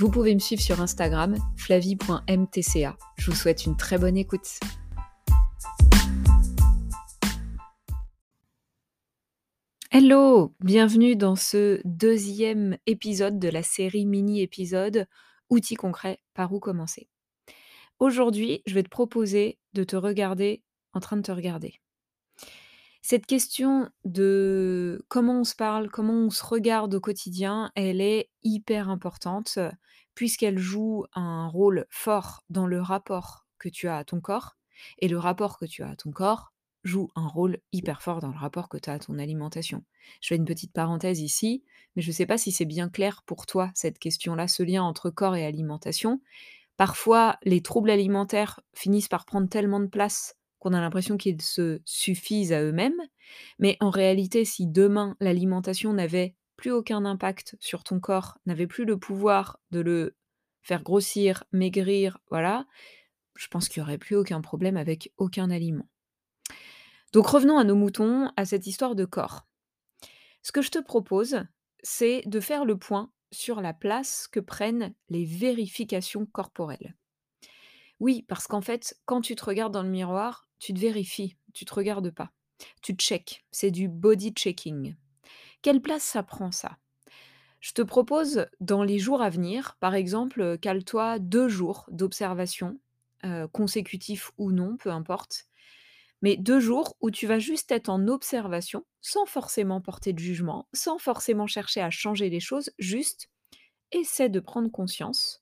Vous pouvez me suivre sur Instagram, flavie.mtca. Je vous souhaite une très bonne écoute. Hello, bienvenue dans ce deuxième épisode de la série mini-épisode Outils concrets, par où commencer. Aujourd'hui, je vais te proposer de te regarder en train de te regarder. Cette question de comment on se parle, comment on se regarde au quotidien, elle est hyper importante puisqu'elle joue un rôle fort dans le rapport que tu as à ton corps. Et le rapport que tu as à ton corps joue un rôle hyper fort dans le rapport que tu as à ton alimentation. Je fais une petite parenthèse ici, mais je ne sais pas si c'est bien clair pour toi cette question-là, ce lien entre corps et alimentation. Parfois, les troubles alimentaires finissent par prendre tellement de place qu'on a l'impression qu'ils se suffisent à eux-mêmes. Mais en réalité, si demain l'alimentation n'avait plus aucun impact sur ton corps, n'avait plus le pouvoir de le faire grossir, maigrir, voilà, je pense qu'il n'y aurait plus aucun problème avec aucun aliment. Donc revenons à nos moutons, à cette histoire de corps. Ce que je te propose, c'est de faire le point sur la place que prennent les vérifications corporelles. Oui, parce qu'en fait, quand tu te regardes dans le miroir, tu te vérifies, tu te regardes pas. Tu check, c'est du body checking. Quelle place ça prend ça? Je te propose dans les jours à venir, par exemple, cale-toi deux jours d'observation, euh, consécutifs ou non, peu importe, mais deux jours où tu vas juste être en observation, sans forcément porter de jugement, sans forcément chercher à changer les choses, juste essaie de prendre conscience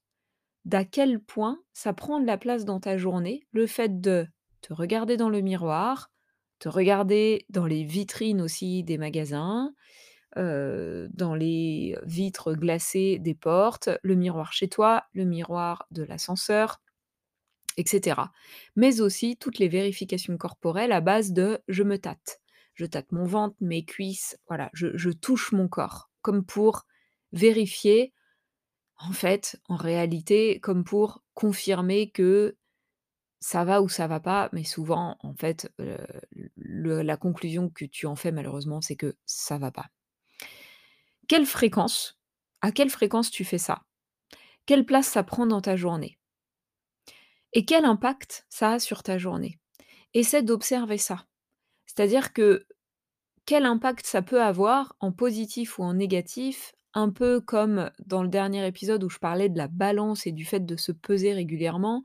d'à quel point ça prend de la place dans ta journée, le fait de te regarder dans le miroir, te regarder dans les vitrines aussi des magasins, dans les vitres glacées des portes, le miroir chez toi, le miroir de l'ascenseur, etc. Mais aussi toutes les vérifications corporelles à base de je me tâte. Je tâte mon ventre, mes cuisses, voilà, je, je touche mon corps, comme pour vérifier, en fait, en réalité, comme pour confirmer que ça va ou ça va pas, mais souvent, en fait, la conclusion que tu en fais malheureusement, c'est que ça va pas. Quelle fréquence à quelle fréquence tu fais ça? Quelle place ça prend dans ta journée? Et quel impact ça a sur ta journée? Essaie d'observer ça. C'est-à-dire que quel impact ça peut avoir en positif ou en négatif, un peu comme dans le dernier épisode où je parlais de la balance et du fait de se peser régulièrement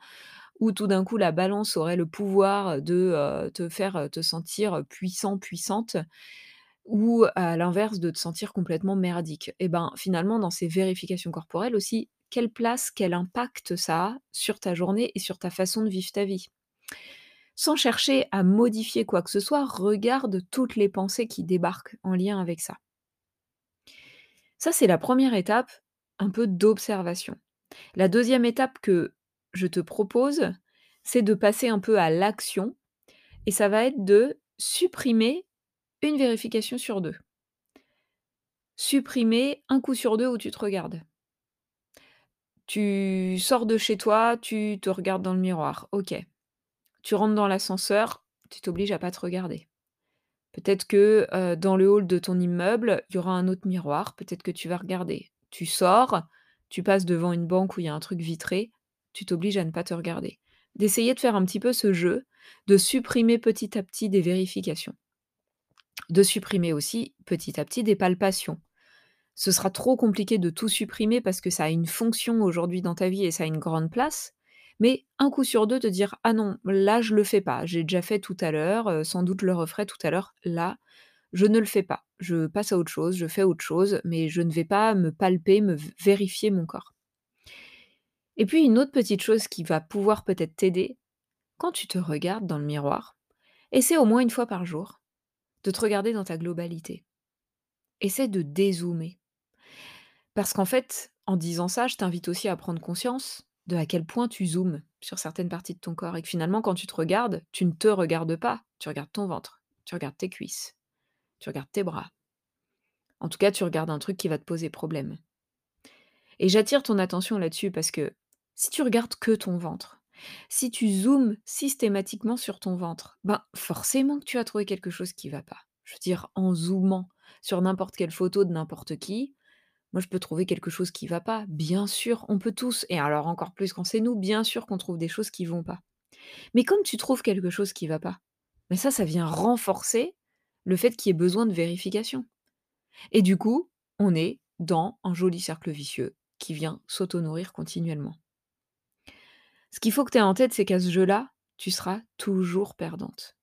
où tout d'un coup la balance aurait le pouvoir de, te faire, te sentir puissant, puissante, ou à l'inverse de te sentir complètement merdique. Et ben, finalement, dans ces vérifications corporelles aussi, quelle place, quel impact ça a sur ta journée et sur ta façon de vivre ta vie? Sans chercher à modifier quoi que ce soit, regarde toutes les pensées qui débarquent en lien avec ça. Ça, c'est la première étape, un peu d'observation. La deuxième étape que je te propose, c'est de passer un peu à l'action et ça va être de supprimer une vérification sur deux. Supprimer un coup sur deux où tu te regardes. Tu sors de chez toi, tu te regardes dans le miroir, OK. Tu rentres dans l'ascenseur, tu t'obliges à pas te regarder. Peut-être que, dans le hall de ton immeuble, il y aura un autre miroir, peut-être que tu vas regarder. Tu sors, tu passes devant une banque où il y a un truc vitré, tu t'obliges à ne pas te regarder. D'essayer de faire un petit peu ce jeu, de supprimer petit à petit des vérifications. De supprimer aussi petit à petit des palpations. Ce sera trop compliqué de tout supprimer parce que ça a une fonction aujourd'hui dans ta vie et ça a une grande place. Mais un coup sur deux, te dire Ah non, là je le fais pas, j'ai déjà fait tout à l'heure, euh, sans doute le referai tout à l'heure, là, je ne le fais pas. Je passe à autre chose, je fais autre chose, mais je ne vais pas me palper, me vérifier mon corps. Et puis une autre petite chose qui va pouvoir peut-être t'aider, quand tu te regardes dans le miroir, essaie au moins une fois par jour de te regarder dans ta globalité. Essaie de dézoomer. Parce qu'en fait, en disant ça, je t'invite aussi à prendre conscience de à quel point tu zoomes sur certaines parties de ton corps et que finalement, quand tu te regardes, tu ne te regardes pas. Tu regardes ton ventre, tu regardes tes cuisses, tu regardes tes bras. En tout cas, tu regardes un truc qui va te poser problème. Et j'attire ton attention là-dessus parce que si tu regardes que ton ventre, si tu zoomes systématiquement sur ton ventre, ben forcément que tu as trouvé quelque chose qui va pas. Je veux dire, en zoomant sur n'importe quelle photo de n'importe qui, moi je peux trouver quelque chose qui va pas. Bien sûr, on peut tous, et alors encore plus quand c'est nous, bien sûr qu'on trouve des choses qui vont pas. Mais comme tu trouves quelque chose qui va pas, mais ça, ça vient renforcer le fait qu'il y ait besoin de vérification. Et du coup, on est dans un joli cercle vicieux qui vient s'auto-nourrir continuellement. Ce qu'il faut que tu aies en tête, c'est qu'à ce jeu-là, tu seras toujours perdante.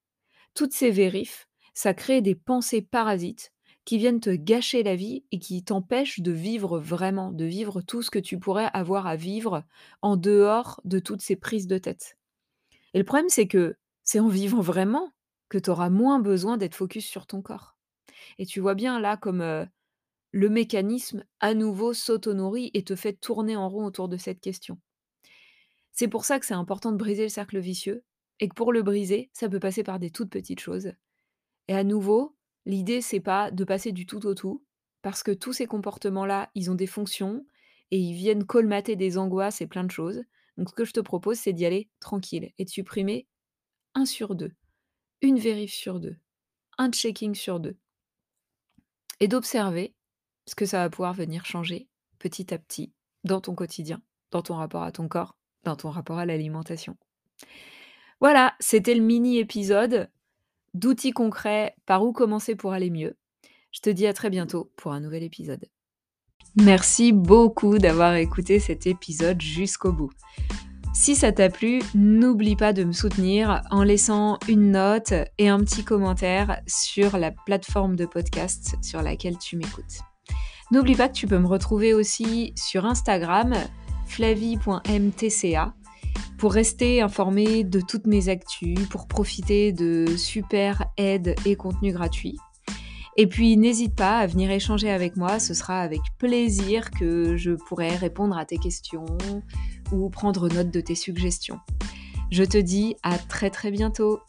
Toutes ces vérifs, ça crée des pensées parasites qui viennent te gâcher la vie et qui t'empêchent de vivre vraiment, de vivre tout ce que tu pourrais avoir à vivre en dehors de toutes ces prises de tête. Et le problème, c'est que c'est en vivant vraiment que tu auras moins besoin d'être focus sur ton corps. Et tu vois bien là comme le mécanisme à nouveau s'auto-nourrit et te fait tourner en rond autour de cette question. C'est pour ça que c'est important de briser le cercle vicieux et que pour le briser, ça peut passer par des toutes petites choses. Et à nouveau, l'idée c'est pas de passer du tout au tout parce que tous ces comportements-là, ils ont des fonctions et ils viennent colmater des angoisses et plein de choses. Donc ce que je te propose, c'est d'y aller tranquille et de supprimer un sur deux, une vérif sur deux, un checking sur deux. Et d'observer ce que ça va pouvoir venir changer petit à petit dans ton quotidien, dans ton rapport à ton corps dans ton rapport à l'alimentation. Voilà, c'était le mini-épisode d'outils concrets par où commencer pour aller mieux. Je te dis à très bientôt pour un nouvel épisode. Merci beaucoup d'avoir écouté cet épisode jusqu'au bout. Si ça t'a plu, n'oublie pas de me soutenir en laissant une note et un petit commentaire sur la plateforme de podcast sur laquelle tu m'écoutes. N'oublie pas que tu peux me retrouver aussi sur Instagram flavie.mtca pour rester informé de toutes mes actus, pour profiter de super aides et contenus gratuits. Et puis n'hésite pas à venir échanger avec moi, ce sera avec plaisir que je pourrai répondre à tes questions ou prendre note de tes suggestions. Je te dis à très très bientôt